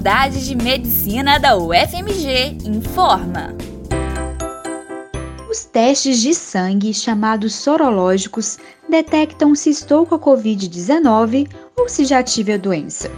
Faculdade de Medicina da UFMG informa. Os testes de sangue, chamados sorológicos, detectam se estou com a Covid-19 ou se já tive a doença.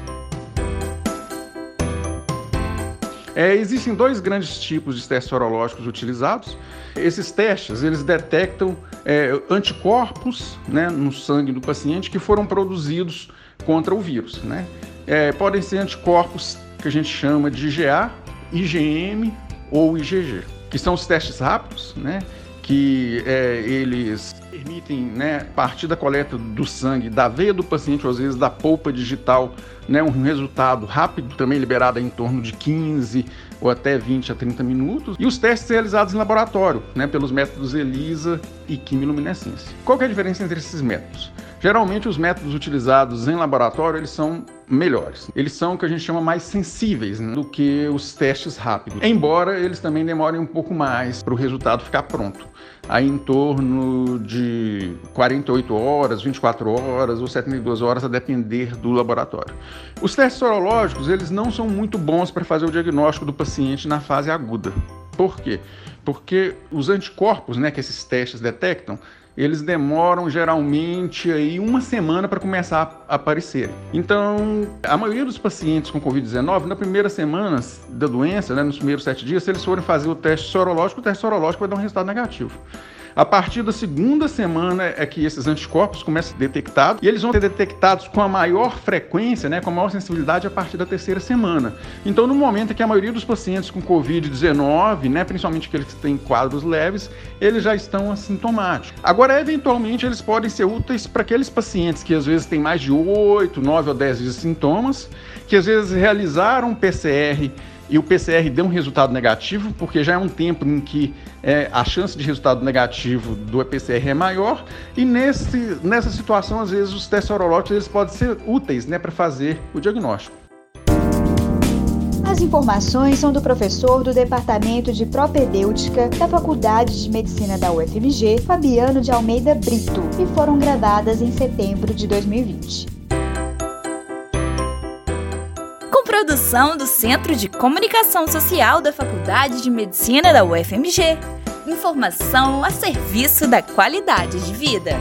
É, existem dois grandes tipos de testes sorológicos utilizados. Esses testes eles detectam é, anticorpos né, no sangue do paciente que foram produzidos contra o vírus. Né? É, podem ser anticorpos que a gente chama de IgA, IgM ou IgG que são os testes rápidos, né? que é, eles permitem, né, partir da coleta do sangue, da veia do paciente, ou às vezes da polpa digital, né, um resultado rápido, também liberado em torno de 15 ou até 20 a 30 minutos. E os testes realizados em laboratório, né, pelos métodos ELISA e quimiluminescência. Qual é a diferença entre esses métodos? Geralmente os métodos utilizados em laboratório, eles são melhores. Eles são o que a gente chama mais sensíveis né, do que os testes rápidos. Embora eles também demorem um pouco mais para o resultado ficar pronto. Aí em torno de 48 horas, 24 horas ou 72 horas a depender do laboratório. Os testes sorológicos, eles não são muito bons para fazer o diagnóstico do paciente na fase aguda. Por quê? Porque os anticorpos, né, que esses testes detectam, eles demoram geralmente aí uma semana para começar a aparecer. Então, a maioria dos pacientes com Covid-19, na primeira semana da doença, né, nos primeiros sete dias, se eles forem fazer o teste sorológico, o teste sorológico vai dar um resultado negativo. A partir da segunda semana é que esses anticorpos começam a ser detectados e eles vão ser detectados com a maior frequência, né, com a maior sensibilidade a partir da terceira semana. Então, no momento em que a maioria dos pacientes com Covid-19, né, principalmente aqueles que têm quadros leves, eles já estão assintomáticos. Agora, eventualmente, eles podem ser úteis para aqueles pacientes que às vezes têm mais de 8, 9 ou 10 dias de sintomas, que às vezes realizaram PCR e o PCR deu um resultado negativo, porque já é um tempo em que é, a chance de resultado negativo do PCR é maior, e nesse, nessa situação, às vezes, os testes sorológicos eles podem ser úteis né, para fazer o diagnóstico. As informações são do professor do Departamento de Propedêutica da Faculdade de Medicina da UFMG, Fabiano de Almeida Brito, e foram gravadas em setembro de 2020. Produção do Centro de Comunicação Social da Faculdade de Medicina da UFMG. Informação a serviço da qualidade de vida.